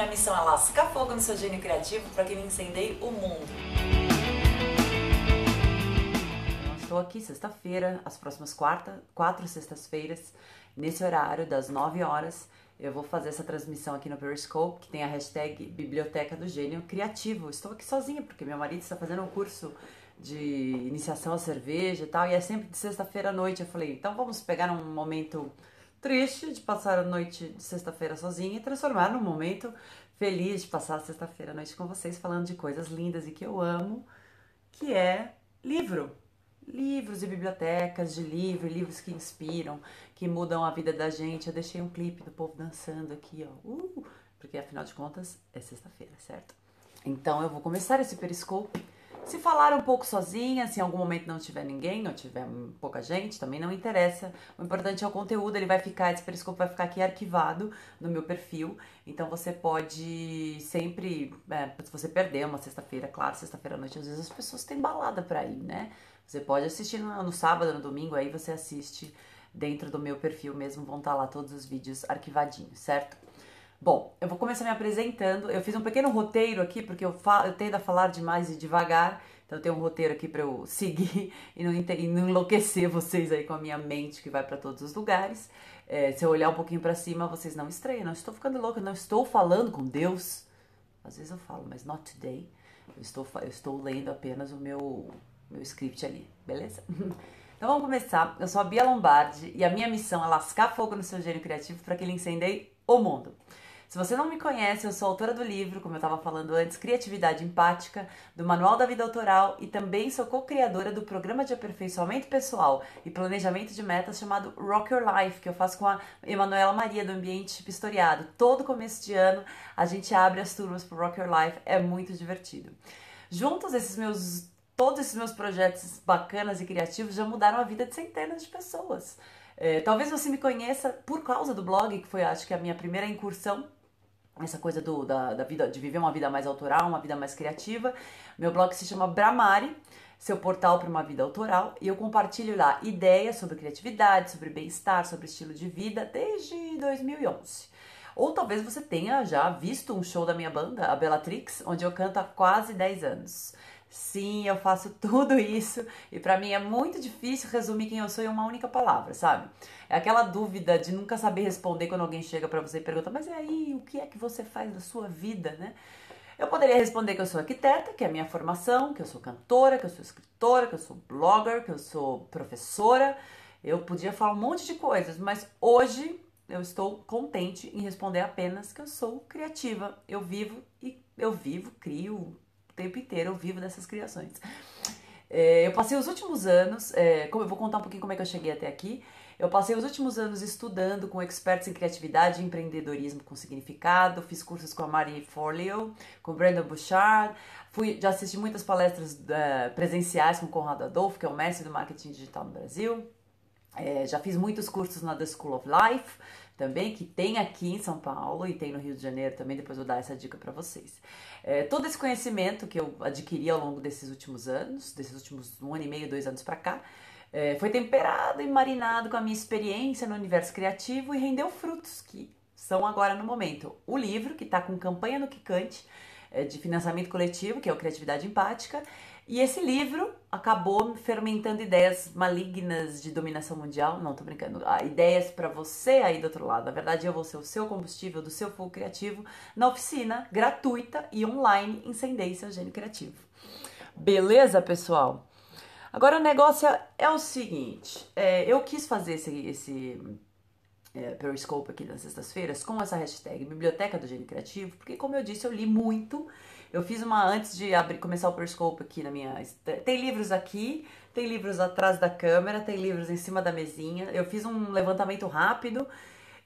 minha missão é lascar fogo no seu gênio criativo para que ele incendeie o mundo. Estou aqui sexta-feira, as próximas quarta, quatro sextas-feiras, nesse horário das 9 horas. Eu vou fazer essa transmissão aqui no Periscope, que tem a hashtag Biblioteca do Gênio Criativo. Estou aqui sozinha, porque meu marido está fazendo um curso de iniciação à cerveja e tal, e é sempre de sexta-feira à noite. Eu falei, então vamos pegar um momento triste de passar a noite de sexta-feira sozinha e transformar num momento feliz de passar a sexta-feira à noite com vocês falando de coisas lindas e que eu amo, que é livro. Livros e bibliotecas de livro, livros que inspiram, que mudam a vida da gente. Eu deixei um clipe do povo dançando aqui, ó. Uh, porque afinal de contas é sexta-feira, certo? Então eu vou começar esse periscope se falar um pouco sozinha, se em algum momento não tiver ninguém ou tiver pouca gente, também não interessa. O importante é o conteúdo, ele vai ficar, esse periscope vai ficar aqui arquivado no meu perfil. Então você pode sempre, é, se você perder uma sexta-feira, claro, sexta-feira à noite, às vezes as pessoas têm balada pra ir, né? Você pode assistir no, no sábado, no domingo, aí você assiste dentro do meu perfil mesmo, vão estar tá lá todos os vídeos arquivadinhos, certo? Bom, eu vou começar me apresentando. Eu fiz um pequeno roteiro aqui, porque eu, falo, eu tendo a falar demais e devagar. Então eu tenho um roteiro aqui para eu seguir e não, e não, enlouquecer vocês aí com a minha mente que vai para todos os lugares. É, se eu olhar um pouquinho para cima, vocês não estranham. Não estou ficando louca, não estou falando com Deus. Às vezes eu falo, mas not today. Eu estou, eu estou lendo apenas o meu, meu script ali, beleza? Então vamos começar. Eu sou a Bia Lombardi e a minha missão é lascar fogo no seu gênio criativo para que ele incendeie o mundo. Se você não me conhece, eu sou autora do livro, como eu estava falando antes, Criatividade Empática, do Manual da Vida Autoral e também sou co-criadora do programa de aperfeiçoamento pessoal e planejamento de metas chamado Rock Your Life, que eu faço com a Emanuela Maria do Ambiente Pistoriado. Todo começo de ano a gente abre as turmas para Rock Your Life, é muito divertido. Juntos, esses meus todos esses meus projetos bacanas e criativos já mudaram a vida de centenas de pessoas. É, talvez você me conheça por causa do blog, que foi, acho que, a minha primeira incursão essa coisa do, da, da vida, de viver uma vida mais autoral, uma vida mais criativa. Meu blog se chama Bramari, seu portal para uma vida autoral, e eu compartilho lá ideias sobre criatividade, sobre bem-estar, sobre estilo de vida desde 2011. Ou talvez você tenha já visto um show da minha banda, a Bellatrix, onde eu canto há quase 10 anos. Sim, eu faço tudo isso e para mim é muito difícil resumir quem eu sou em uma única palavra, sabe? É aquela dúvida de nunca saber responder quando alguém chega para você e pergunta: "Mas e aí, o que é que você faz da sua vida, né?" Eu poderia responder que eu sou arquiteta, que é a minha formação, que eu sou cantora, que eu sou escritora, que eu sou blogger, que eu sou professora. Eu podia falar um monte de coisas, mas hoje eu estou contente em responder apenas que eu sou criativa. Eu vivo e eu vivo, crio, tempo inteiro eu vivo dessas criações. É, eu passei os últimos anos, é, como eu vou contar um pouquinho como é que eu cheguei até aqui. Eu passei os últimos anos estudando com experts em criatividade e empreendedorismo com significado. Fiz cursos com a Marie Forleo, com Brandon Bouchard. Fui, já assisti muitas palestras uh, presenciais com Conrado Adolfo, que é o mestre do marketing digital no Brasil. É, já fiz muitos cursos na The School of Life também, que tem aqui em São Paulo e tem no Rio de Janeiro também, depois vou dar essa dica para vocês. É, todo esse conhecimento que eu adquiri ao longo desses últimos anos, desses últimos um ano e meio, dois anos para cá, é, foi temperado e marinado com a minha experiência no universo criativo e rendeu frutos que são agora no momento. O livro, que está com campanha no Kikante, é, de financiamento coletivo, que é o Criatividade Empática, e esse livro acabou fermentando ideias malignas de dominação mundial. Não, tô brincando. Ah, ideias para você aí do outro lado. Na verdade, eu vou ser o seu combustível do seu fogo criativo na oficina gratuita e online Incendeie seu gênio criativo. Beleza, pessoal? Agora o negócio é o seguinte: é, eu quis fazer esse, esse é, Periscope aqui nas sextas-feiras com essa hashtag Biblioteca do Gênio Criativo, porque, como eu disse, eu li muito eu fiz uma antes de abrir, começar o Periscope aqui na minha. Tem livros aqui, tem livros atrás da câmera, tem livros em cima da mesinha. Eu fiz um levantamento rápido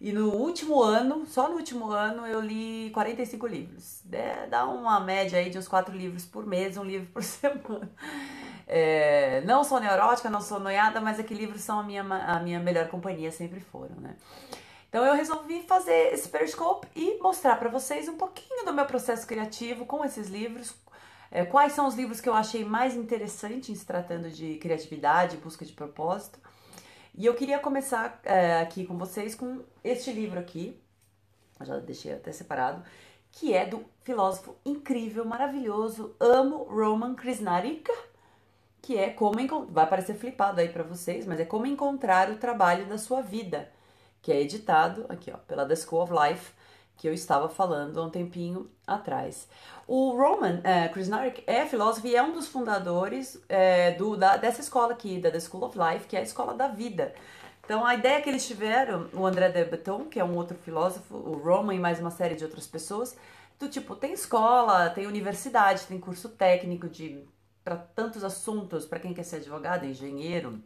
e no último ano, só no último ano, eu li 45 livros. É, dá uma média aí de uns 4 livros por mês, um livro por semana. É, não sou neurótica, não sou noiada, mas é que livros são a minha, a minha melhor companhia, sempre foram, né? Então eu resolvi fazer esse Periscope e mostrar para vocês um pouquinho do meu processo criativo com esses livros, é, quais são os livros que eu achei mais interessantes em se tratando de criatividade, busca de propósito. E eu queria começar é, aqui com vocês com este livro aqui, já deixei até separado, que é do filósofo incrível, maravilhoso, amo Roman Krishnarik, que é como vai parecer flipado aí para vocês, mas é como encontrar o trabalho da sua vida, que é editado aqui, ó, pela The School of Life, que eu estava falando há um tempinho atrás. O Roman é, Krishnarik é filósofo e é um dos fundadores é, do, da, dessa escola aqui, da The School of Life, que é a escola da vida. Então, a ideia que eles tiveram, o André de Breton, que é um outro filósofo, o Roman e mais uma série de outras pessoas, do tipo, tem escola, tem universidade, tem curso técnico de para tantos assuntos, para quem quer ser advogado, engenheiro,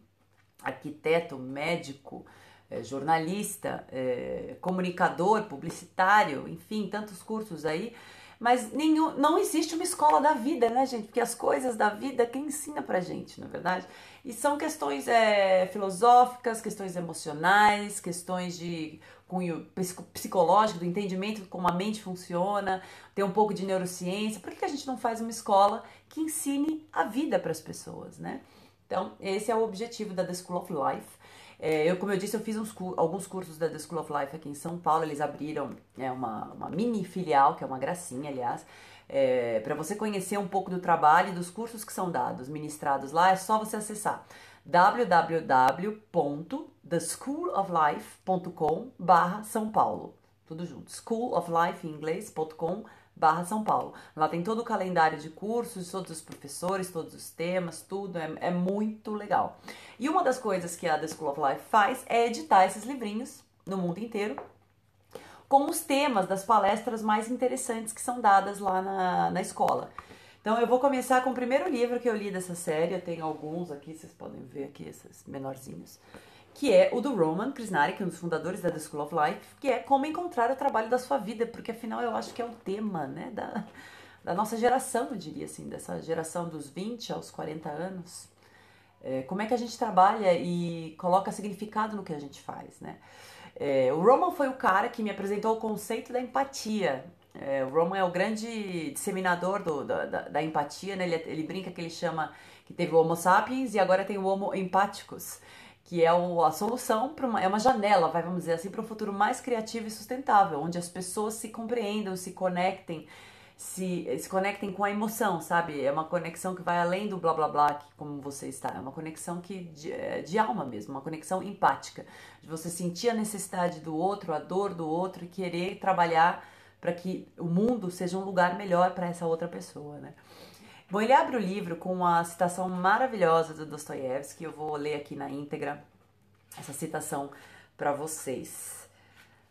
arquiteto, médico, é, jornalista, é, comunicador, publicitário, enfim, tantos cursos aí. Mas nenhum, não existe uma escola da vida, né, gente? Porque as coisas da vida quem ensina pra gente, na é verdade? E são questões é, filosóficas, questões emocionais, questões de cunho psicológico, do entendimento de como a mente funciona, tem um pouco de neurociência. Por que a gente não faz uma escola que ensine a vida para as pessoas, né? Então, esse é o objetivo da The School of Life. É, eu, como eu disse, eu fiz uns, alguns cursos da The School of Life aqui em São Paulo. Eles abriram é, uma, uma mini filial, que é uma gracinha, aliás, é, para você conhecer um pouco do trabalho e dos cursos que são dados, ministrados lá. É só você acessar www.theschooloflife.com barra São Paulo. Tudo junto. School of Life em inglês.com barra São Paulo. Lá tem todo o calendário de cursos, todos os professores, todos os temas, tudo. É, é muito legal. E uma das coisas que a The School of Life faz é editar esses livrinhos no mundo inteiro com os temas das palestras mais interessantes que são dadas lá na, na escola. Então eu vou começar com o primeiro livro que eu li dessa série, eu tenho alguns aqui, vocês podem ver aqui esses menorzinhos, que é o do Roman Krishnarik, um dos fundadores da The School of Life, que é como encontrar o trabalho da sua vida, porque afinal eu acho que é o tema, né, da, da nossa geração, eu diria assim, dessa geração dos 20 aos 40 anos. É, como é que a gente trabalha e coloca significado no que a gente faz, né? É, o Roman foi o cara que me apresentou o conceito da empatia. É, o Roman é o grande disseminador do, da, da, da, empatia, né? ele, ele, brinca que ele chama que teve o Homo sapiens e agora tem o Homo empathicus, que é o, a solução para uma, é uma janela, vai, vamos dizer assim, para um futuro mais criativo e sustentável, onde as pessoas se compreendam, se conectem, se, se conectem com a emoção, sabe? É uma conexão que vai além do blá blá blá, que, como você está. É uma conexão que de, é, de alma mesmo, uma conexão empática. De você sentir a necessidade do outro, a dor do outro e querer trabalhar para que o mundo seja um lugar melhor para essa outra pessoa, né? Bom, ele abre o livro com uma citação maravilhosa do Dostoiévski, eu vou ler aqui na íntegra essa citação para vocês,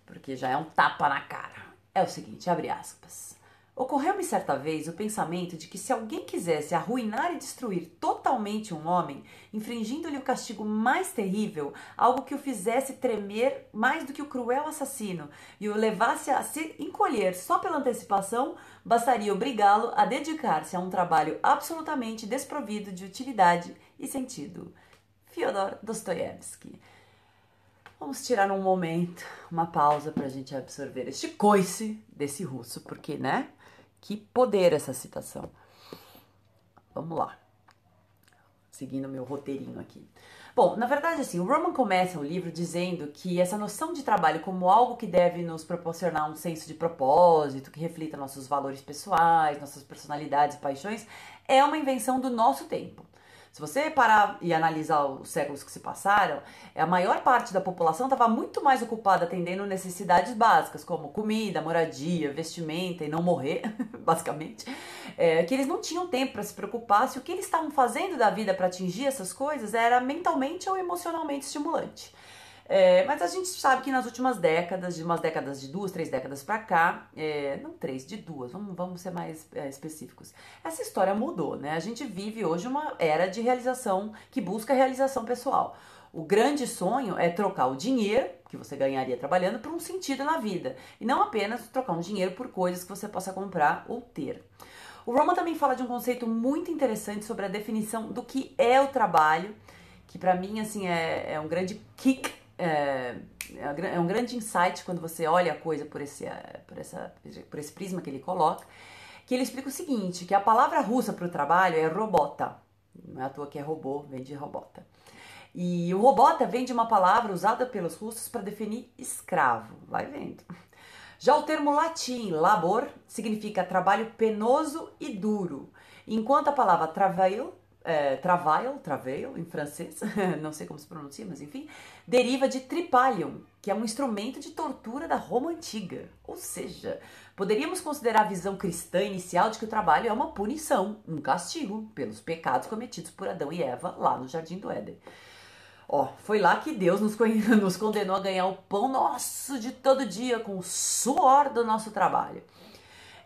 porque já é um tapa na cara. É o seguinte, abre aspas. Ocorreu-me certa vez o pensamento de que se alguém quisesse arruinar e destruir totalmente um homem, infringindo-lhe o castigo mais terrível, algo que o fizesse tremer mais do que o cruel assassino e o levasse a se encolher só pela antecipação, bastaria obrigá-lo a dedicar-se a um trabalho absolutamente desprovido de utilidade e sentido. Fyodor Dostoiévski. Vamos tirar um momento, uma pausa para a gente absorver este coice desse russo, porque, né? Que poder essa citação. Vamos lá. Seguindo meu roteirinho aqui. Bom, na verdade, assim, o Roman começa o livro dizendo que essa noção de trabalho como algo que deve nos proporcionar um senso de propósito, que reflita nossos valores pessoais, nossas personalidades e paixões, é uma invenção do nosso tempo. Se você parar e analisar os séculos que se passaram, a maior parte da população estava muito mais ocupada atendendo necessidades básicas, como comida, moradia, vestimenta e não morrer, basicamente, é, que eles não tinham tempo para se preocupar se o que eles estavam fazendo da vida para atingir essas coisas era mentalmente ou emocionalmente estimulante. É, mas a gente sabe que nas últimas décadas, de umas décadas de duas, três décadas para cá, é, não três, de duas, vamos, vamos ser mais é, específicos. Essa história mudou, né? A gente vive hoje uma era de realização que busca realização pessoal. O grande sonho é trocar o dinheiro que você ganharia trabalhando por um sentido na vida e não apenas trocar um dinheiro por coisas que você possa comprar ou ter. O Roma também fala de um conceito muito interessante sobre a definição do que é o trabalho, que para mim assim é, é um grande kick é, é, é um grande insight quando você olha a coisa por esse, é, por, essa, por esse prisma que ele coloca, que ele explica o seguinte, que a palavra russa para o trabalho é robota, não é à toa que é robô, vem de robota. E o robota vem de uma palavra usada pelos russos para definir escravo, vai vendo. Já o termo latim labor significa trabalho penoso e duro, enquanto a palavra travail é, travail, travail em francês, não sei como se pronuncia, mas enfim, deriva de tripalium, que é um instrumento de tortura da Roma antiga. Ou seja, poderíamos considerar a visão cristã inicial de que o trabalho é uma punição, um castigo pelos pecados cometidos por Adão e Eva lá no jardim do Éden. Ó, foi lá que Deus nos, nos condenou a ganhar o pão nosso de todo dia com o suor do nosso trabalho.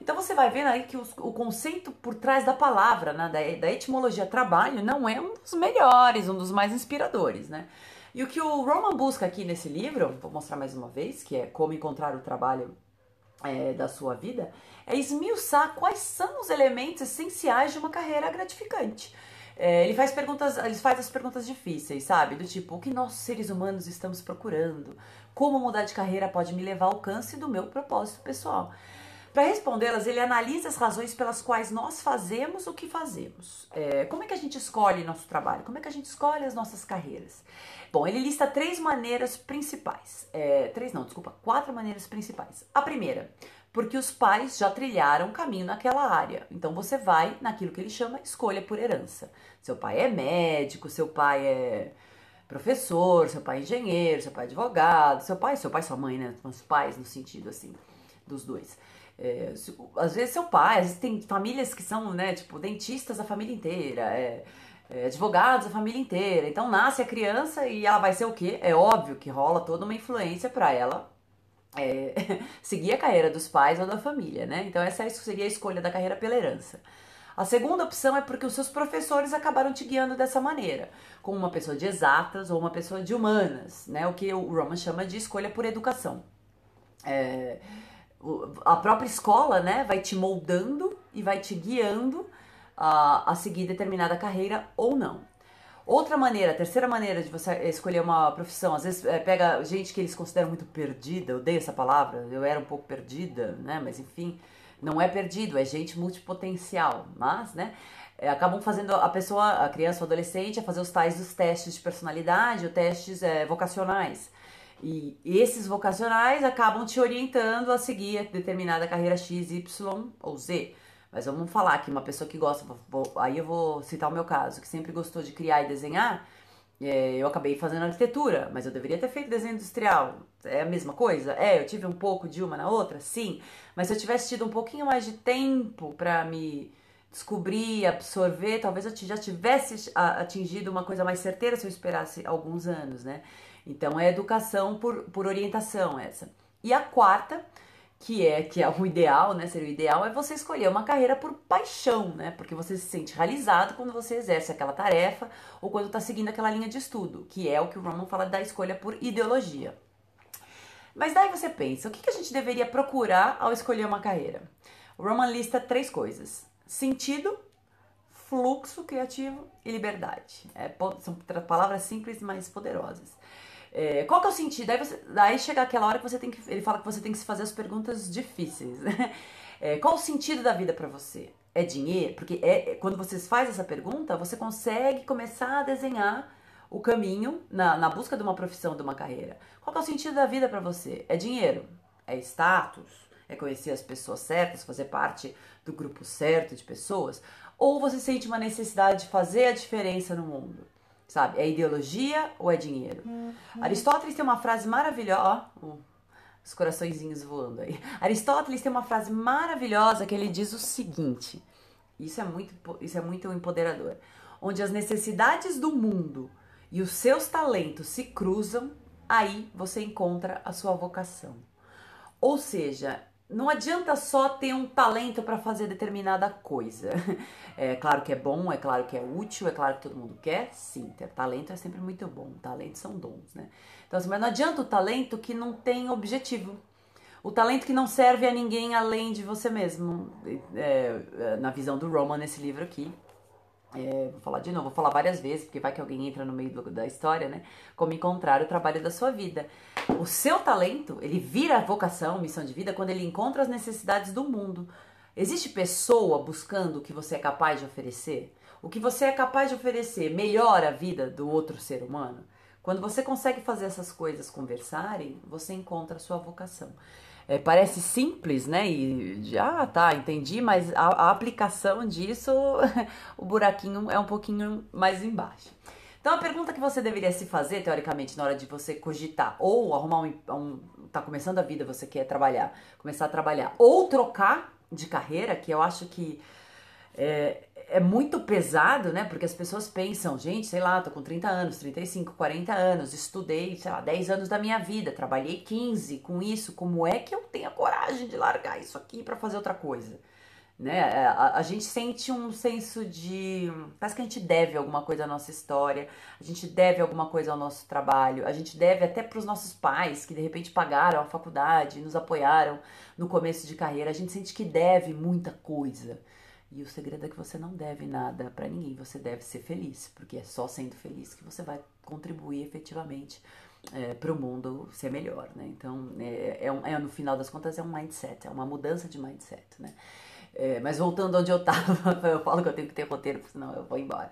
Então você vai vendo aí que os, o conceito por trás da palavra, né, da, da, etimologia trabalho, não é um dos melhores, um dos mais inspiradores, né? E o que o Roman busca aqui nesse livro, vou mostrar mais uma vez, que é como encontrar o trabalho é, da sua vida, é esmiuçar quais são os elementos essenciais de uma carreira gratificante. É, ele faz perguntas, ele faz as perguntas difíceis, sabe? Do tipo, o que nós seres humanos estamos procurando? Como mudar de carreira pode me levar ao alcance do meu propósito pessoal? Para respondê-las, ele analisa as razões pelas quais nós fazemos o que fazemos. É, como é que a gente escolhe nosso trabalho? Como é que a gente escolhe as nossas carreiras? Bom, ele lista três maneiras principais. É, três não, desculpa, quatro maneiras principais. A primeira, porque os pais já trilharam o caminho naquela área. Então você vai naquilo que ele chama escolha por herança. Seu pai é médico, seu pai é professor, seu pai é engenheiro, seu pai é advogado, seu pai, seu pai sua mãe, né? Os pais no sentido assim dos dois. É, às vezes seu pai, às vezes tem famílias que são, né, tipo, dentistas a família inteira, é, é, advogados a família inteira. Então nasce a criança e ela vai ser o quê? É óbvio que rola toda uma influência para ela é, seguir a carreira dos pais ou da família, né? Então essa seria a escolha da carreira pela herança. A segunda opção é porque os seus professores acabaram te guiando dessa maneira, como uma pessoa de exatas ou uma pessoa de humanas, né? O que o Roman chama de escolha por educação. É, a própria escola, né, vai te moldando e vai te guiando a, a seguir determinada carreira ou não. Outra maneira, a terceira maneira de você escolher uma profissão, às vezes é, pega gente que eles consideram muito perdida, eu odeio essa palavra, eu era um pouco perdida, né, mas enfim, não é perdido, é gente multipotencial, mas, né, é, acabam fazendo a pessoa, a criança ou adolescente, a fazer os tais dos testes de personalidade ou testes é, vocacionais. E esses vocacionais acabam te orientando a seguir determinada carreira X, Y ou Z. Mas vamos falar que uma pessoa que gosta, vou, aí eu vou citar o meu caso, que sempre gostou de criar e desenhar, é, eu acabei fazendo arquitetura, mas eu deveria ter feito desenho industrial. É a mesma coisa? É, eu tive um pouco de uma na outra? Sim. Mas se eu tivesse tido um pouquinho mais de tempo para me descobrir, absorver, talvez eu já tivesse atingido uma coisa mais certeira se eu esperasse alguns anos, né? Então é educação por, por orientação essa. E a quarta, que é que é o ideal, né? Seria o ideal é você escolher uma carreira por paixão, né? Porque você se sente realizado quando você exerce aquela tarefa ou quando está seguindo aquela linha de estudo, que é o que o Roman fala da escolha por ideologia. Mas daí você pensa, o que, a gente deveria procurar ao escolher uma carreira? O Roman lista três coisas: sentido, fluxo criativo e liberdade. É, são palavras simples, mas poderosas. É, qual que é o sentido? Aí, você, chega aquela hora que você tem que. Ele fala que você tem que se fazer as perguntas difíceis. Né? É, qual o sentido da vida para você? É dinheiro? Porque é, quando você faz essa pergunta, você consegue começar a desenhar o caminho na, na busca de uma profissão, de uma carreira. Qual é o sentido da vida para você? É dinheiro? É status? É conhecer as pessoas certas, fazer parte do grupo certo de pessoas? Ou você sente uma necessidade de fazer a diferença no mundo? Sabe? É ideologia ou é dinheiro? Uhum. Aristóteles tem uma frase maravilhosa. Ó, os coraçõezinhos voando aí. Aristóteles tem uma frase maravilhosa que ele diz o seguinte: isso é muito, isso é muito empoderador. Onde as necessidades do mundo e os seus talentos se cruzam, aí você encontra a sua vocação. Ou seja, não adianta só ter um talento para fazer determinada coisa. É claro que é bom, é claro que é útil, é claro que todo mundo quer, sim, ter talento é sempre muito bom. Talentos são dons, né? Então, assim, mas não adianta o talento que não tem objetivo. O talento que não serve a ninguém além de você mesmo. É, é na visão do Roman nesse livro aqui, é, vou falar de novo, vou falar várias vezes, porque vai que alguém entra no meio do, da história, né? Como encontrar o trabalho da sua vida. O seu talento, ele vira vocação, missão de vida, quando ele encontra as necessidades do mundo. Existe pessoa buscando o que você é capaz de oferecer? O que você é capaz de oferecer melhora a vida do outro ser humano? Quando você consegue fazer essas coisas conversarem, você encontra a sua vocação. É, parece simples, né? E ah, tá, entendi, mas a, a aplicação disso, o buraquinho é um pouquinho mais embaixo. Então a pergunta que você deveria se fazer, teoricamente, na hora de você cogitar ou arrumar um, um tá começando a vida, você quer trabalhar, começar a trabalhar, ou trocar de carreira, que eu acho que é, é muito pesado, né? Porque as pessoas pensam, gente, sei lá, tô com 30 anos, 35, 40 anos, estudei, sei lá, 10 anos da minha vida, trabalhei 15 com isso, como é que eu tenho a coragem de largar isso aqui para fazer outra coisa? Né? É, a, a, gente sente um senso de. Parece que a gente deve alguma coisa à nossa história, a gente deve alguma coisa ao nosso trabalho, a gente deve até para os nossos pais que de repente pagaram a faculdade, nos apoiaram no começo de carreira. A gente sente que deve muita coisa. E o segredo é que você não deve nada para ninguém, você deve ser feliz, porque é só sendo feliz que você vai contribuir efetivamente é, para o mundo ser melhor, né? Então, é, é, é, no final das contas, é um mindset, é uma mudança de mindset, né? É, mas voltando onde eu estava, eu falo que eu tenho que ter roteiro, senão eu vou embora.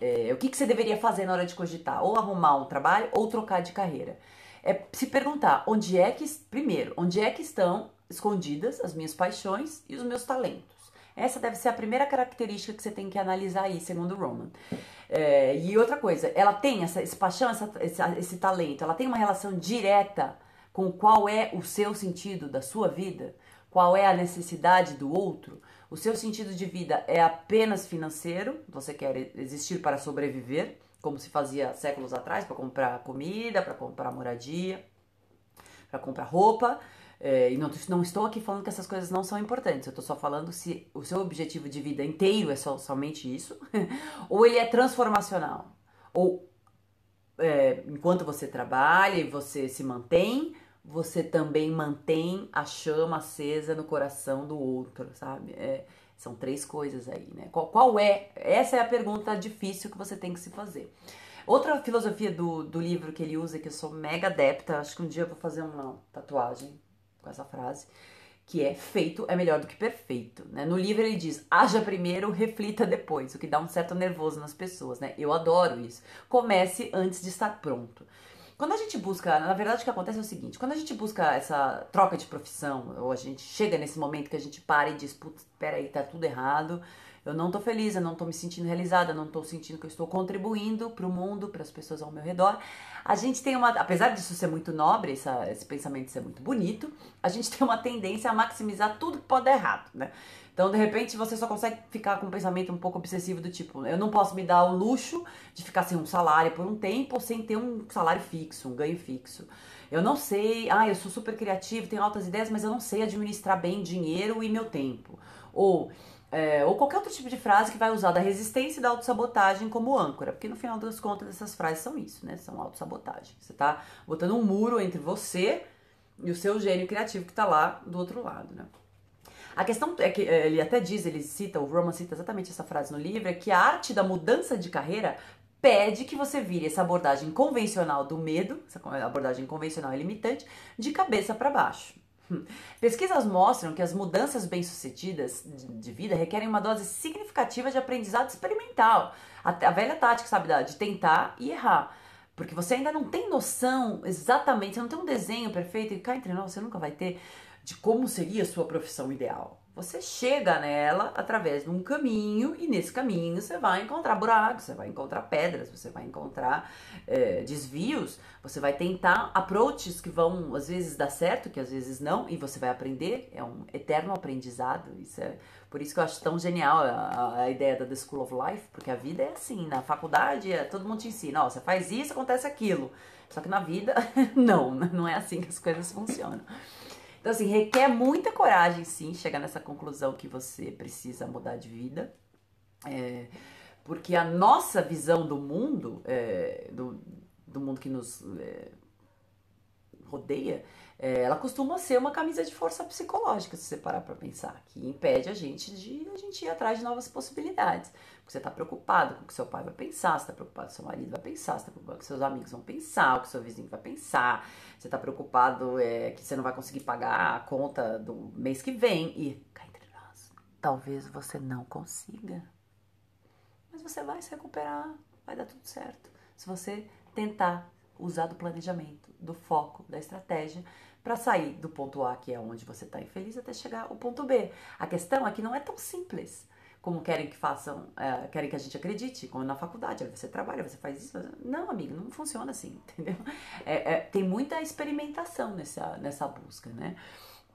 É, o que, que você deveria fazer na hora de cogitar? Ou arrumar um trabalho ou trocar de carreira. É se perguntar onde é que, primeiro, onde é que estão escondidas as minhas paixões e os meus talentos. Essa deve ser a primeira característica que você tem que analisar aí, segundo Roman. É, e outra coisa, ela tem essa, esse paixão, essa, esse, esse talento, ela tem uma relação direta com qual é o seu sentido da sua vida, qual é a necessidade do outro. O seu sentido de vida é apenas financeiro, você quer existir para sobreviver, como se fazia séculos atrás, para comprar comida, para comprar moradia, para comprar roupa. É, e não, não, estou aqui falando que essas coisas não são importantes, eu estou só falando se o seu objetivo de vida inteiro é só, somente isso, ou ele é transformacional. Ou é, enquanto você trabalha e você se mantém, você também mantém a chama acesa no coração do outro, sabe? É, são três coisas aí, né? Qual, qual, é? Essa é a pergunta difícil que você tem que se fazer. Outra filosofia do, do livro que ele usa, que eu sou mega adepta, acho que um dia eu vou fazer uma tatuagem com essa frase, que é feito é melhor do que perfeito, né? No livro ele diz: "Haja primeiro, reflita depois", o que dá um certo nervoso nas pessoas, né? Eu adoro isso. Comece antes de estar pronto. Quando a gente busca, na verdade o que acontece é o seguinte, quando a gente busca essa troca de profissão, ou a gente chega nesse momento que a gente para e diz, putz, peraí, tá tudo errado, eu não tô feliz, eu não tô me sentindo realizada, eu não tô sentindo que eu estou contribuindo para o mundo, para as pessoas ao meu redor. A gente tem uma, apesar disso ser muito nobre, essa, esse pensamento ser muito bonito, a gente tem uma tendência a maximizar tudo que pode dar errado, né? Então, de repente, você só consegue ficar com um pensamento um pouco obsessivo do tipo, eu não posso me dar o luxo de ficar sem um salário por um tempo, sem ter um salário fixo, um ganho fixo. Eu não sei, ah, eu sou super criativo, tenho altas ideias, mas eu não sei administrar bem dinheiro e meu tempo. Ou é, ou qualquer outro tipo de frase que vai usar da resistência e da autossabotagem como âncora, porque no final das contas essas frases são isso, né? São autossabotagem. Você tá botando um muro entre você e o seu gênio criativo que tá lá do outro lado, né? A questão é que é, ele até diz, ele cita, o Roman cita exatamente essa frase no livro, é que a arte da mudança de carreira pede que você vire essa abordagem convencional do medo, essa abordagem convencional e limitante, de cabeça para baixo. Pesquisas mostram que as mudanças bem-sucedidas de vida requerem uma dose significativa de aprendizado experimental. A, velha tática, sabe, de tentar e errar. Porque você ainda não tem noção exatamente, você não tem um desenho perfeito, e cá entre nós você nunca vai ter, de como seria a sua profissão ideal. Você chega nela através de um caminho e nesse caminho você vai encontrar buracos, você vai encontrar pedras, você vai encontrar é, desvios, você vai tentar approaches que vão às vezes dar certo, que às vezes não, e você vai aprender. É um eterno aprendizado. Isso é por isso que eu acho tão genial a, a ideia da The School of Life, porque a vida é assim. Na faculdade é, todo mundo te ensina, ó, você faz isso, acontece aquilo. Só que na vida não, não é assim que as coisas funcionam. Então, assim, requer muita coragem, sim, chegar nessa conclusão que você precisa mudar de vida. É, porque a nossa visão do mundo, é, do, do mundo que nos é, rodeia, é, ela costuma ser uma camisa de força psicológica, se você parar para pensar, que impede a gente de a gente ir atrás de novas possibilidades. Porque você está preocupado com o que seu pai vai pensar, você está preocupado com o seu marido vai pensar, você está preocupado com seus amigos vão pensar, o que seu vizinho vai pensar, você está preocupado é, que você não vai conseguir pagar a conta do mês que vem. E cá entre nós, talvez você não consiga. Mas você vai se recuperar, vai dar tudo certo. Se você tentar usar do planejamento, do foco, da estratégia para sair do ponto A, que é onde você está infeliz, até chegar ao ponto B. A questão é que não é tão simples como querem que façam, é, querem que a gente acredite, como na faculdade, você trabalha, você faz isso. Não, amigo, não funciona assim, entendeu? É, é, tem muita experimentação nessa, nessa busca, né?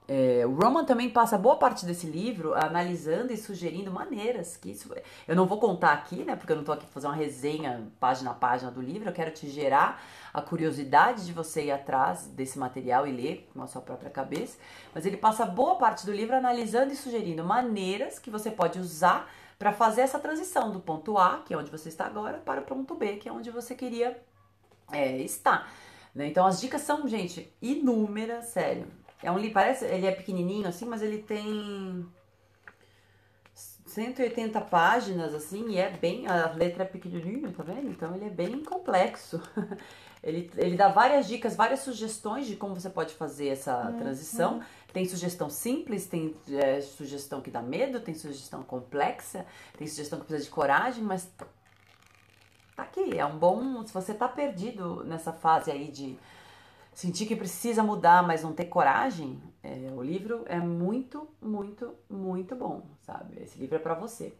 É, o Roman também passa boa parte desse livro analisando e sugerindo maneiras que isso. Eu não vou contar aqui, né? Porque eu não tô aqui pra fazer uma resenha página a página do livro. Eu quero te gerar a curiosidade de você ir atrás desse material e ler com a sua própria cabeça. Mas ele passa boa parte do livro analisando e sugerindo maneiras que você pode usar para fazer essa transição do ponto A, que é onde você está agora, para o ponto B, que é onde você queria é, estar. Né? Então as dicas são, gente, inúmeras, sério é um livro, parece, ele é pequenininho assim, mas ele tem 180 páginas assim, e é bem, a letra é pequenininha, tá vendo? Então ele é bem complexo. ele, ele dá várias dicas, várias sugestões de como você pode fazer essa uhum. transição. Tem sugestão simples, tem é, sugestão que dá medo, tem sugestão complexa, tem sugestão que precisa de coragem, mas tá aqui, é um bom, se você tá perdido nessa fase aí de sentir que precisa mudar, mas não ter coragem, é, o livro é muito, muito, muito bom, sabe? Esse livro é para você.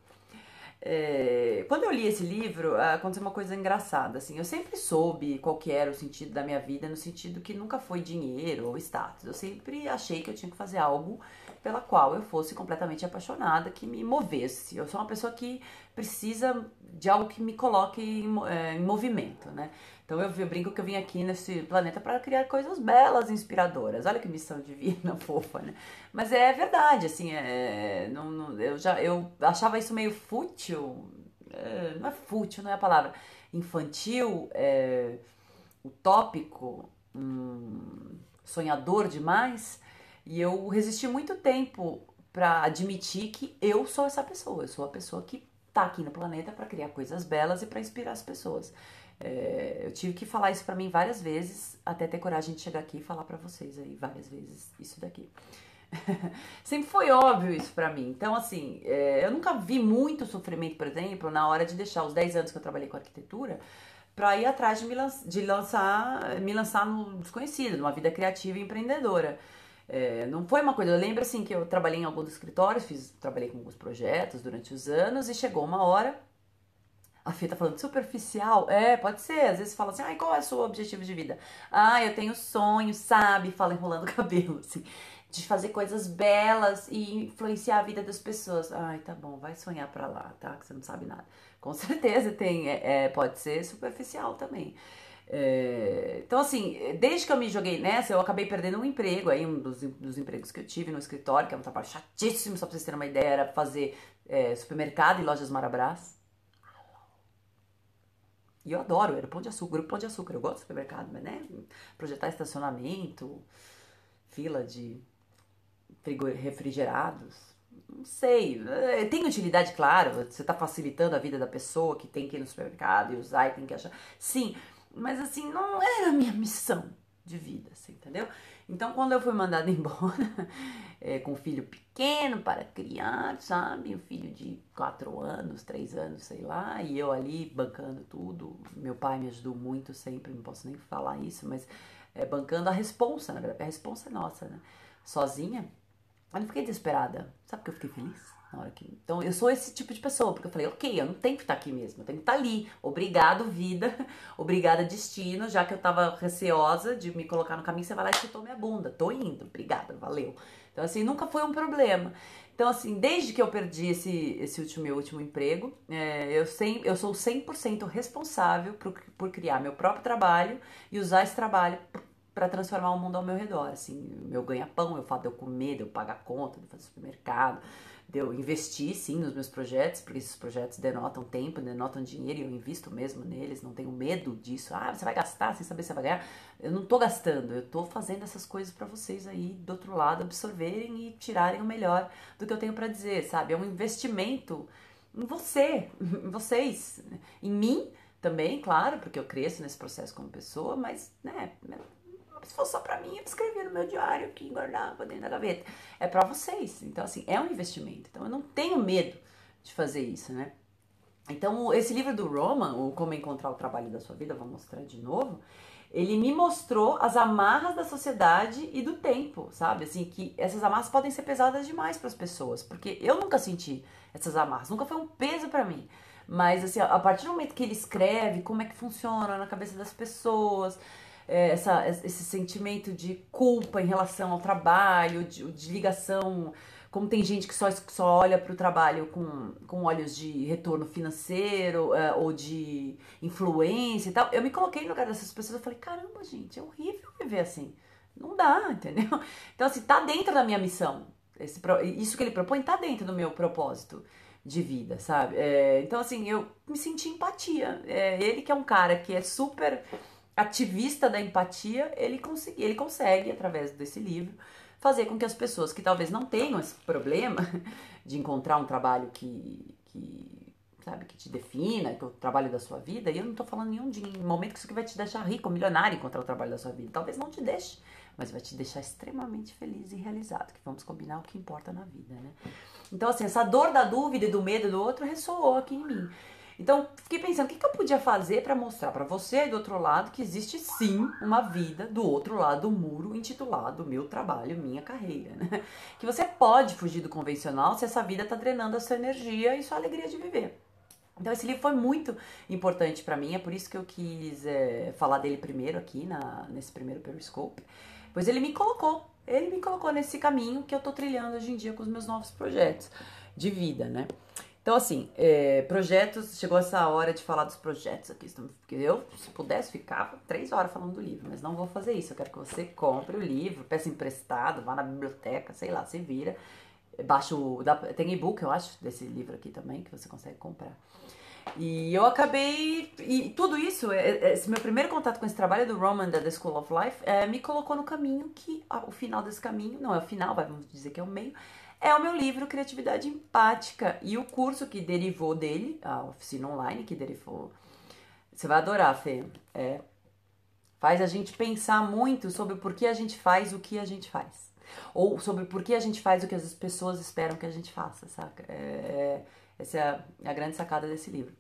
É, quando eu li esse livro, aconteceu uma coisa engraçada, assim, eu sempre soube qual que era o sentido da minha vida, no sentido que nunca foi dinheiro ou status, eu sempre achei que eu tinha que fazer algo pela qual eu fosse completamente apaixonada, que me movesse, eu sou uma pessoa que precisa de algo que me coloque em, é, em movimento, né? Então eu, eu, brinco que eu vim aqui nesse planeta para criar coisas belas, inspiradoras. Olha que missão divina, fofa, né? Mas é verdade, assim, é, não, não, eu já eu achava isso meio fútil, é, não é fútil, não é a palavra, infantil, é, utópico, hum, sonhador demais. E eu resisti muito tempo para admitir que eu sou essa pessoa. Eu sou a pessoa que tá aqui no planeta para criar coisas belas e para inspirar as pessoas. É, eu tive que falar isso para mim várias vezes, até ter coragem de chegar aqui e falar para vocês aí várias vezes isso daqui. Sempre foi óbvio isso para mim. Então, assim, é, eu nunca vi muito sofrimento, por exemplo, na hora de deixar os 10 anos que eu trabalhei com arquitetura para ir atrás de me, de lançar, me lançar no desconhecido, numa vida criativa e empreendedora. É, não foi uma coisa, eu lembro assim que eu trabalhei em alguns escritórios, fiz, trabalhei com alguns projetos durante os anos e chegou uma hora a Fê tá falando superficial? É, pode ser. Às vezes fala assim, ai, qual é o seu objetivo de vida? Ah, eu tenho sonho, sabe? Fala enrolando o cabelo, assim. De fazer coisas belas e influenciar a vida das pessoas. Ai, tá bom, vai sonhar pra lá, tá? Que você não sabe nada. Com certeza tem, é, é pode ser superficial também. É, então, assim, desde que eu me joguei nessa, eu acabei perdendo um emprego, aí um dos, dos empregos que eu tive no escritório, que é um trabalho chatíssimo, só pra vocês terem uma ideia, era fazer é, supermercado e lojas Marabras. E eu adoro, era Pão de Açúcar, Grupo Pão de Açúcar. Eu gosto do supermercado, mas né? Projetar estacionamento, fila de refrigerados. Não sei. Eh, tem utilidade, claro. Você está facilitando a vida da pessoa que tem que ir no supermercado e usar e tem que achar. Sim, mas assim, não era a minha missão de vida, assim, entendeu? Então, quando eu fui mandada embora, é, com um filho pequeno para criar, sabe? Um filho de quatro anos, três anos, sei lá, e eu ali bancando tudo. Meu pai me ajudou muito sempre, não posso nem falar isso, mas é, bancando a responsa, na verdade, a responsa é nossa, né? Sozinha, eu não fiquei desesperada. Sabe que eu fiquei feliz? Que... Então, eu sou esse tipo de pessoa, porque eu falei, ok, eu não tenho que estar aqui mesmo, eu tenho que estar ali. Obrigado, vida, obrigada, destino, já que eu tava receosa de me colocar no caminho, você vai lá e chutou minha bunda. Tô indo, obrigada, valeu. Então, assim, nunca foi um problema. Então, assim, desde que eu perdi esse, esse último, meu último emprego, é, eu, sem, eu sou 100% responsável por, por criar meu próprio trabalho e usar esse trabalho para transformar o mundo ao meu redor. Assim, meu ganha-pão, eu falo de eu comer, eu pagar conta, de fazer supermercado, de eu investir sim nos meus projetos, porque esses projetos denotam tempo, denotam dinheiro e eu invisto mesmo neles, não tenho medo disso. Ah, você vai gastar sem saber se vai ganhar. Eu não tô gastando, eu tô fazendo essas coisas para vocês aí do outro lado absorverem e tirarem o melhor do que eu tenho para dizer, sabe? É um investimento em você, em vocês, em mim também, claro, porque eu cresço nesse processo como pessoa, mas, né, se fosse só para mim, eu escrevia no meu diário aqui, guardava dentro da gaveta. É para vocês. Então, assim, é um investimento. Então, eu não tenho medo de fazer isso, né? Então, esse livro do Roman, o Como Encontrar o Trabalho da Sua Vida, vou mostrar de novo, ele me mostrou as amarras da sociedade e do tempo, sabe? Assim, que essas amarras podem ser pesadas demais para as pessoas, porque eu nunca senti essas amarras, nunca foi um peso para mim. Mas, assim, a partir do momento que ele escreve como é que funciona na cabeça das pessoas, essa, esse sentimento de culpa em relação ao trabalho, de, de ligação como tem gente que só, só olha para o trabalho com, com olhos de retorno financeiro uh, ou de influência e tal, eu me coloquei no lugar dessas pessoas e falei, caramba, gente, é horrível viver assim. Não dá, entendeu? Então, assim, tá dentro da minha missão. Esse, isso que ele propõe tá dentro do meu propósito de vida, sabe? É, então, assim, eu me senti empatia. É, ele que é um cara que é super ativista da empatia, ele, consegui, ele consegue, através desse livro, fazer com que as pessoas que talvez não tenham esse problema de encontrar um trabalho que, que sabe, que te defina, que é o trabalho da sua vida, e eu não tô falando nenhum de momento que isso aqui vai te deixar rico, milionário encontrar o trabalho da sua vida. Talvez não te deixe, mas vai te deixar extremamente feliz e realizado, que vamos combinar o que importa na vida, né? Então, assim, essa dor da dúvida e do medo do outro ressoou aqui em mim. Então, fiquei pensando, o que, eu podia fazer para mostrar para você aí do outro lado que existe sim uma vida do outro lado do muro intitulado Meu Trabalho, Minha Carreira, né? Que você pode fugir do convencional se essa vida está drenando a sua energia e sua alegria de viver. Então, esse livro foi muito importante para mim, é por isso que eu quis é, falar dele primeiro aqui, na, nesse primeiro Periscope, pois ele me colocou, ele me colocou nesse caminho que eu tô trilhando hoje em dia com os meus novos projetos de vida, né? Então, assim, é, projetos, chegou essa hora de falar dos projetos aqui, porque eu, se pudesse, ficava três horas falando do livro, mas não vou fazer isso. Eu quero que você compre o livro, peça emprestado, vá na biblioteca, sei lá, se vira. Baixa o. Tem e-book, eu acho, desse livro aqui também, que você consegue comprar. E eu acabei. E tudo isso, é, é, esse meu primeiro contato com esse trabalho do Roman da The School of Life, é, me colocou no caminho que. O final desse caminho, não é o final, vamos dizer que é o meio é o meu livro Criatividade Empática e o curso que derivou dele, a oficina online que derivou. Você vai adorar, Fê. É, faz a gente pensar muito sobre por que a gente faz o que a gente faz. Ou sobre por que a gente faz o que as pessoas esperam que a gente faça, saca? É, essa é a, a, grande sacada desse livro.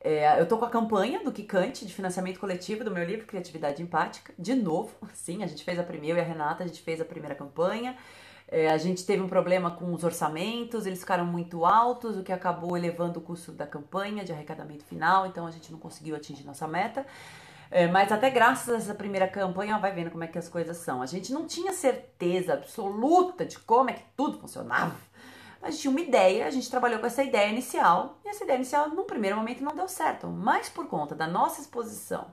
É, eu tô com a campanha do Kikante de financiamento coletivo do meu livro Criatividade Empática. De novo, sim, a gente fez a primeira, eu e a Renata, a gente fez a primeira campanha. É, a gente teve um problema com os orçamentos, eles ficaram muito altos, o que acabou elevando o custo da campanha de arrecadamento final, então a gente não conseguiu atingir nossa meta. É, mas até graças a essa primeira campanha, vai vendo como é que as coisas são. A gente não tinha certeza absoluta de como é que tudo funcionava. A gente tinha uma ideia, a gente trabalhou com essa ideia inicial, e essa ideia inicial, num primeiro momento, não deu certo. Mas por conta da nossa exposição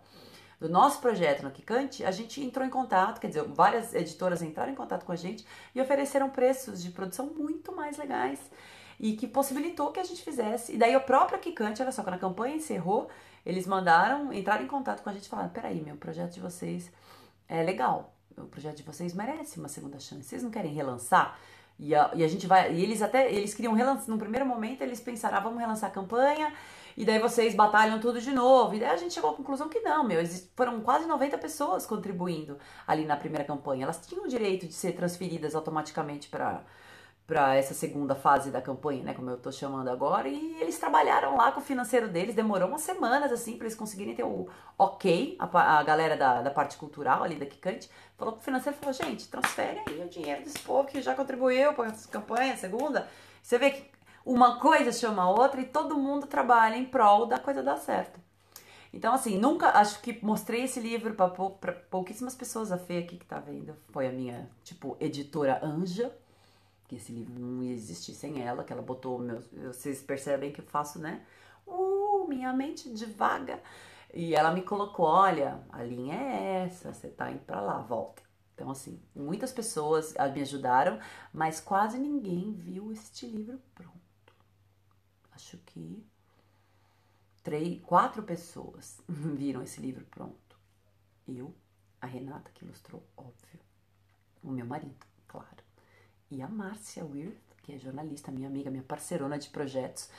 do nosso projeto no Kikante, a gente entrou em contato, quer dizer, várias editoras entraram em contato com a gente e ofereceram preços de produção muito mais legais e que possibilitou que a gente fizesse. E daí o próprio Kikante, olha só, quando a campanha encerrou, eles mandaram, entraram em contato com a gente e falaram: peraí, meu projeto de vocês é legal, o projeto de vocês merece uma segunda chance, vocês não querem relançar? E a, e a gente vai. E eles até. Eles queriam relançar. No primeiro momento, eles pensaram: ah, vamos relançar a campanha e daí vocês batalham tudo de novo. E daí a gente chegou à conclusão que não, meu, foram quase 90 pessoas contribuindo ali na primeira campanha. Elas tinham o direito de ser transferidas automaticamente para para essa segunda fase da campanha, né, como eu tô chamando agora, e eles trabalharam lá com o financeiro deles, demorou umas semanas, assim, para eles conseguirem ter o ok, a, a galera da, da parte cultural ali da Kikante, falou pro financeiro, falou, gente, transfere aí o dinheiro desse povo que já contribuiu para essa campanha, segunda, você vê que uma coisa chama a outra e todo mundo trabalha em prol da coisa dar certo. Então, assim, nunca, acho que mostrei esse livro para pou, pouquíssimas pessoas. A Fê aqui que tá vendo foi a minha, tipo, editora Anja, que esse livro não ia existir sem ela, que ela botou meus. Vocês percebem que eu faço, né? Uh, minha mente devaga. E ela me colocou: olha, a linha é essa, você tá indo pra lá, volta. Então, assim, muitas pessoas me ajudaram, mas quase ninguém viu este livro pronto acho que três, quatro pessoas viram esse livro pronto. Eu, a Renata, que ilustrou, óbvio, o meu marido, claro, e a Márcia Weir, que é jornalista, minha amiga, minha parceirona de projetos,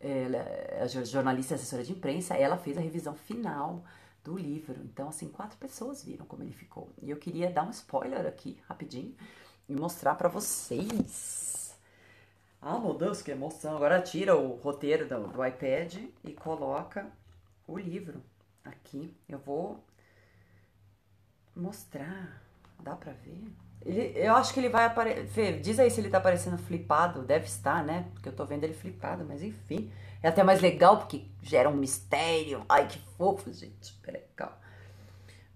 ela é jornalista e assessora de imprensa, ela fez a revisão final do livro. Então, assim, quatro pessoas viram como ele ficou. E eu queria dar um spoiler aqui, rapidinho, e mostrar para vocês Ah, meu Deus, que emoção. Agora tira o roteiro do, do iPad e coloca o livro aqui. Eu vou mostrar. Dá pra ver? Ele, eu acho que ele vai aparecer. Diz aí se ele tá aparecendo flipado. Deve estar, né? Porque eu tô vendo ele flipado, mas enfim. É até mais legal porque gera um mistério. Ai, que fofo, gente.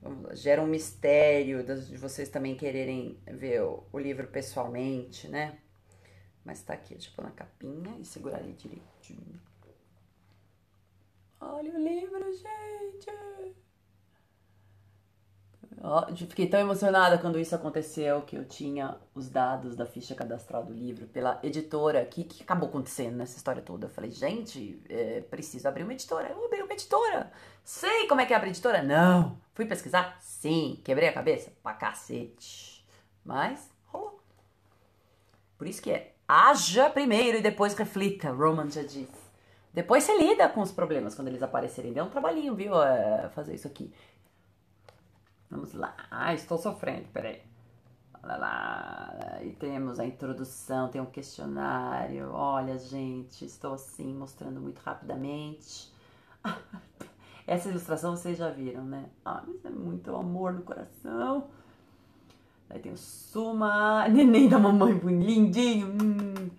Vamos lá. Gera um mistério de vocês também quererem ver o, o livro pessoalmente, né? Mas tá aqui, tipo, na capinha e segurar ali direitinho. Olha o livro, gente! fiquei tão emocionada quando isso aconteceu que eu tinha os dados da ficha cadastral do livro pela editora. O que, que acabou acontecendo nessa história toda? Eu falei, gente, é, preciso abrir uma editora. Eu abri uma editora. Sei como é que abre editora? Não. Fui pesquisar? Sim. Quebrei a cabeça? Pra cacete. Mas rolou. Por isso que é haja primeiro e depois reflita, Roman já disse. Depois você lida com os problemas quando eles aparecerem. Deu um trabalhinho, viu? É, fazer isso aqui. Vamos lá. Ah, estou sofrendo, peraí. Olha lá. E temos a introdução, tem um questionário. Olha, gente, estou assim mostrando muito rapidamente. Essa ilustração vocês já viram, né? Ah, mas é muito amor no coração. Aí tem o Suma, neném da mamãe, lindinho. Hum.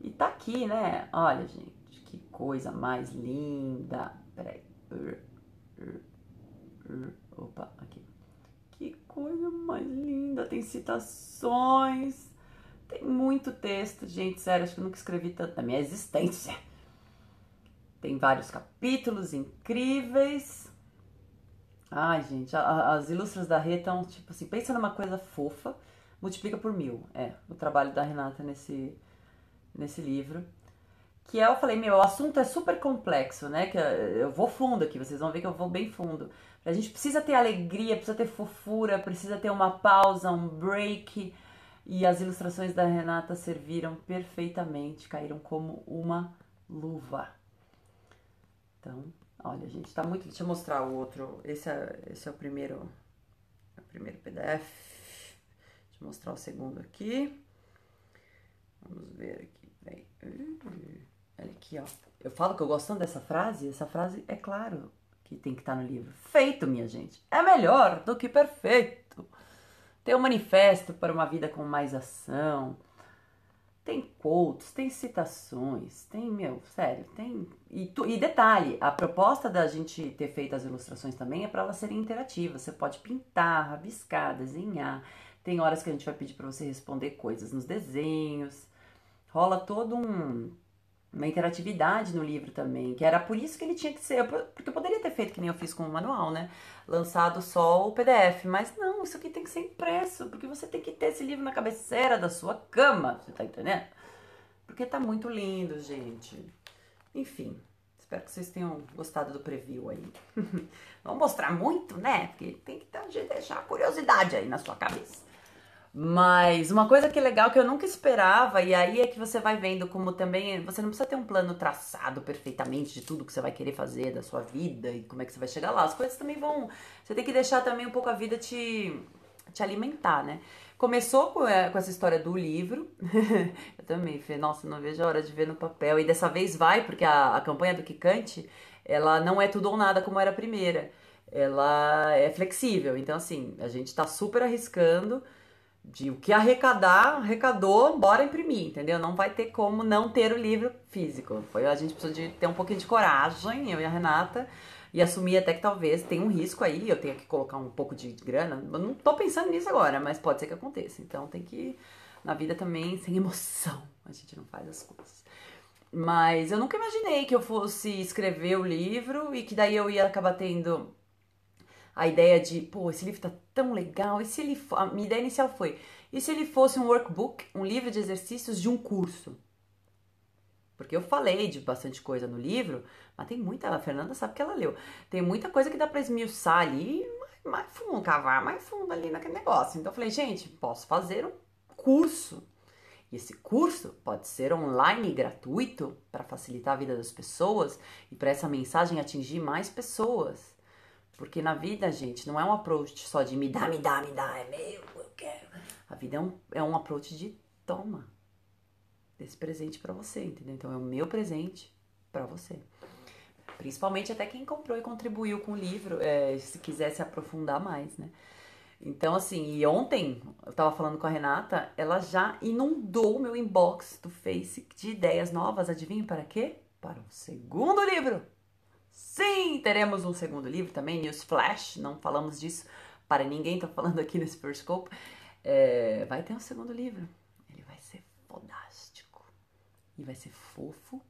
E tá aqui, né? Olha, gente, que coisa mais linda. Peraí. Opa, aqui. Que coisa mais linda, tem citações, tem muito texto, gente, sério, acho que nunca escrevi tanto na minha existência. Tem vários capítulos incríveis. Ai, gente, a, as ilustras da Rê estão, tipo assim, pensa numa coisa fofa, multiplica por mil. É, o trabalho da Renata nesse, nesse livro. Que é, eu falei, meu, o assunto é super complexo, né? Que eu vou fundo aqui, vocês vão ver que eu vou bem fundo. A gente precisa ter alegria, precisa ter fofura, precisa ter uma pausa, um break. E as ilustrações da Renata serviram perfeitamente, caíram como uma luva. Então, olha, gente, tá muito. Deixa eu mostrar o outro. Esse é, esse é o primeiro, é o primeiro PDF. Deixa eu mostrar o segundo aqui. Vamos ver aqui. Peraí. Olha aqui, ó. Eu falo que eu gosto tanto dessa frase. Essa frase é claro que tem que estar tá no livro. Feito, minha gente, é melhor do que perfeito. Tem um manifesto para uma vida com mais ação. Tem quotes, tem citações, tem, meu, sério, tem. E, tu, e detalhe, a proposta da gente ter feito as ilustrações também é para elas serem interativas. Você pode pintar, rabiscar, desenhar. Tem horas que a gente vai pedir para você responder coisas nos desenhos. Rola todo um, uma interatividade no livro também, que era por isso que ele tinha que ser, porque eu poderia ter feito que nem eu fiz com o manual, né? Lançado só o PDF, mas não, isso aqui tem que ser impresso, porque você tem que ter esse livro na cabeceira da sua cama, você tá entendendo? Porque tá muito lindo, gente. Enfim, espero que vocês tenham gostado do preview aí. Vamos mostrar muito, né? Porque tem que deixar curiosidade aí na sua cabeça. Mas uma coisa que é legal que eu nunca esperava, e aí é que você vai vendo como também você não precisa ter um plano traçado perfeitamente de tudo que você vai querer fazer da sua vida e como é que você vai chegar lá. As coisas também vão. Você tem que deixar também um pouco a vida te, te alimentar, né? Começou com, com essa história do livro. eu também falei, nossa, não vejo a hora de ver no papel. E dessa vez vai, porque a, a campanha do Kikante, ela não é tudo ou nada como era a primeira. Ela é flexível. Então, assim, a gente tá super arriscando de o que arrecadar, arrecadou, bora imprimir, entendeu? Não vai ter como não ter o livro físico. Foi a gente precisa de ter um pouquinho de coragem, eu e a Renata, e assumir até que talvez tenha um risco aí, eu tenha que colocar um pouco de grana. Eu não tô pensando nisso agora, mas pode ser que aconteça. Então tem que na vida também sem emoção. A gente não faz as coisas. Mas eu nunca imaginei que eu fosse escrever o livro e que daí eu ia acabar tendo a ideia de, pô, esse livro tá tão legal. E se ele. A minha ideia inicial foi: e se ele fosse um workbook, um livro de exercícios de um curso? Porque eu falei de bastante coisa no livro, mas tem muita. A Fernanda sabe que ela leu. Tem muita coisa que dá pra esmiuçar ali, mais fundo, cavar mais fundo ali naquele negócio. Então eu falei, gente, posso fazer um curso. E esse curso pode ser online gratuito para facilitar a vida das pessoas e para essa mensagem atingir mais pessoas. Porque na vida, gente, não é um approach só de me dá, me dá, me dá, é meu, eu quero. A vida é um, é um approach de toma. desse presente para você, entendeu? Então é o meu presente para você. Principalmente até quem comprou e contribuiu com o livro, é, se quiser se aprofundar mais, né? Então, assim, e ontem eu tava falando com a Renata, ela já inundou o meu inbox do Face de ideias novas. Adivinha para quê? Para o segundo livro. Sim, teremos um segundo livro também, News Flash, não falamos disso para ninguém, tô falando aqui nesse Periscope. É, vai ter um segundo livro. Ele vai ser fodástico. E vai ser fofo.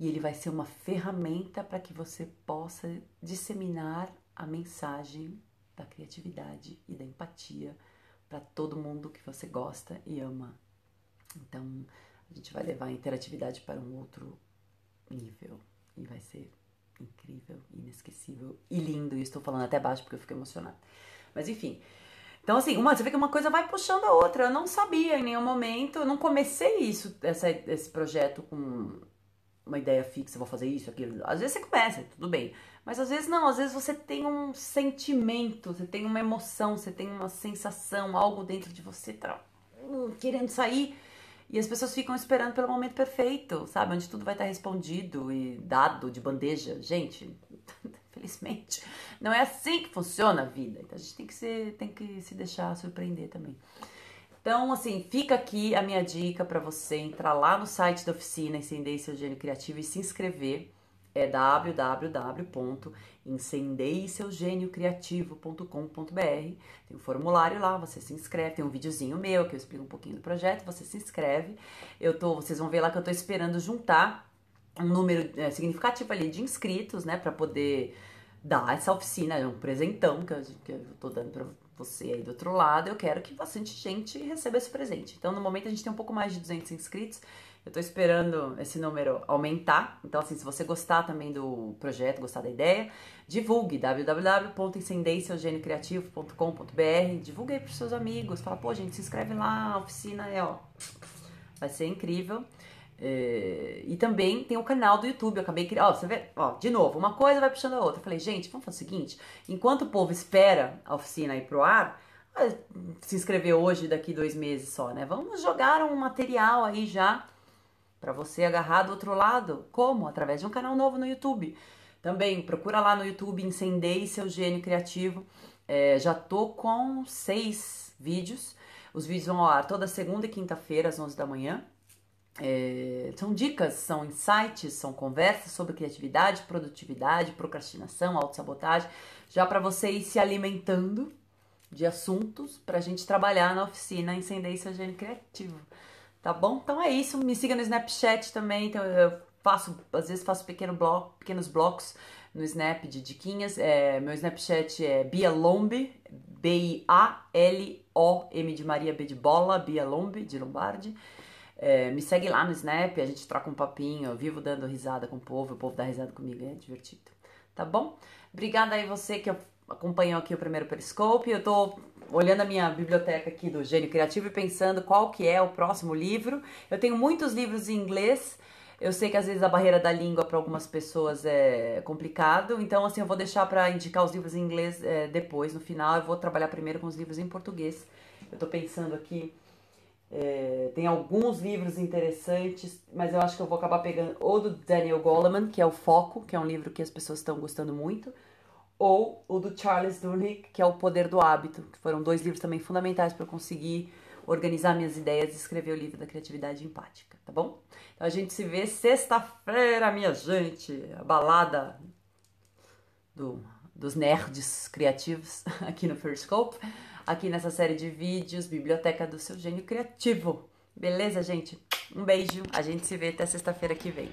E ele vai ser uma ferramenta para que você possa disseminar a mensagem da criatividade e da empatia para todo mundo que você gosta e ama. Então, a gente vai levar a interatividade para um outro nível e vai ser incrível, inesquecível e lindo. E estou falando até baixo porque eu fico emocionada. Mas enfim. Então, assim, uma, você vê que uma coisa vai puxando a outra. Eu não sabia em nenhum momento, eu não comecei isso, essa, esse projeto com uma ideia fixa, vou fazer isso, aquilo. Às vezes você começa, tudo bem. Mas às vezes não, às vezes você tem um sentimento, você tem uma emoção, você tem uma sensação, algo dentro de você tá, uh, querendo sair. E as pessoas ficam esperando pelo momento perfeito, sabe? Onde tudo vai estar respondido e dado de bandeja. Gente, felizmente, não é assim que funciona a vida. Então a gente tem que, ser, tem que se deixar surpreender também. Então, assim, fica aqui a minha dica para você entrar lá no site da oficina Incendei Seu Gênio Criativo e se inscrever. É www.incendeiseugeniocriativo.com.br. Tem um formulário lá, você se inscreve. Tem um videozinho meu que eu explico um pouquinho do projeto, você se inscreve. Eu tô, vocês vão ver lá que eu tô esperando juntar um número é, significativo ali de inscritos, né, para poder dar essa oficina, é um presentão que eu, que eu tô dando para você aí do outro lado, eu quero que bastante gente receba esse presente. Então, no momento, a gente tem um pouco mais de 200 inscritos. Eu tô esperando esse número aumentar. Então, assim, se você gostar também do projeto, gostar da ideia, divulgue www.incendeiseugêniocriativo.com.br Divulgue aí pros seus amigos. Fala, pô, gente, se inscreve lá, a oficina é, ó. Vai ser incrível. É, e também tem o canal do YouTube. Eu acabei criando. Ó, você vê, ó, de novo, uma coisa vai puxando a outra. Eu falei, gente, vamos fazer o seguinte: enquanto o povo espera a oficina ir pro ar, se inscrever hoje, daqui dois meses só, né? Vamos jogar um material aí já para você agarrar do outro lado. Como? Através de um canal novo no YouTube. Também procura lá no YouTube Incendei Seu Gênio Criativo. É, já tô com seis vídeos. Os vídeos vão ao ar toda segunda e quinta-feira, às 11 da manhã. É, são dicas, são insights, são conversas sobre criatividade, produtividade, procrastinação, autossabotagem, já para você ir se alimentando de assuntos para a gente trabalhar na oficina Incendei Seu Gênio Criativo. Tá bom? Então é isso. Me siga no Snapchat também. Então eu faço, às vezes faço pequeno bloco, pequenos blocos no Snap de diquinhas. É, meu Snapchat é Bialombe, B-I-A-L-O-M de Maria B de Bola, Bialombe, de Lombardi. É, me segue lá no Snap, a gente troca um papinho, eu vivo dando risada com o povo, o povo dá risada comigo, é divertido. Tá bom? Obrigada aí você que acompanhou aqui o primeiro Periscope. Eu tô olhando a minha biblioteca aqui do Gênio Criativo e pensando qual que é o próximo livro. Eu tenho muitos livros em inglês. Eu sei que às vezes a barreira da língua para algumas pessoas é complicado, então assim eu vou deixar para indicar os livros em inglês é, depois, no final. Eu vou trabalhar primeiro com os livros em português. Eu tô pensando aqui é, tem alguns livros interessantes, mas eu acho que eu vou acabar pegando ou do Daniel Goleman, que é o Foco, que é um livro que as pessoas estão gostando muito, ou o do Charles Duhigg, que é o Poder do Hábito, que foram dois livros também fundamentais para eu conseguir organizar minhas ideias e escrever o livro da criatividade empática, tá bom? Então a gente se vê sexta-feira, minha gente, a balada do, dos nerds criativos aqui no Periscope aqui nessa série de vídeos, Biblioteca do Seu Gênio Criativo. Beleza, gente? Um beijo, a gente se vê até sexta-feira que vem.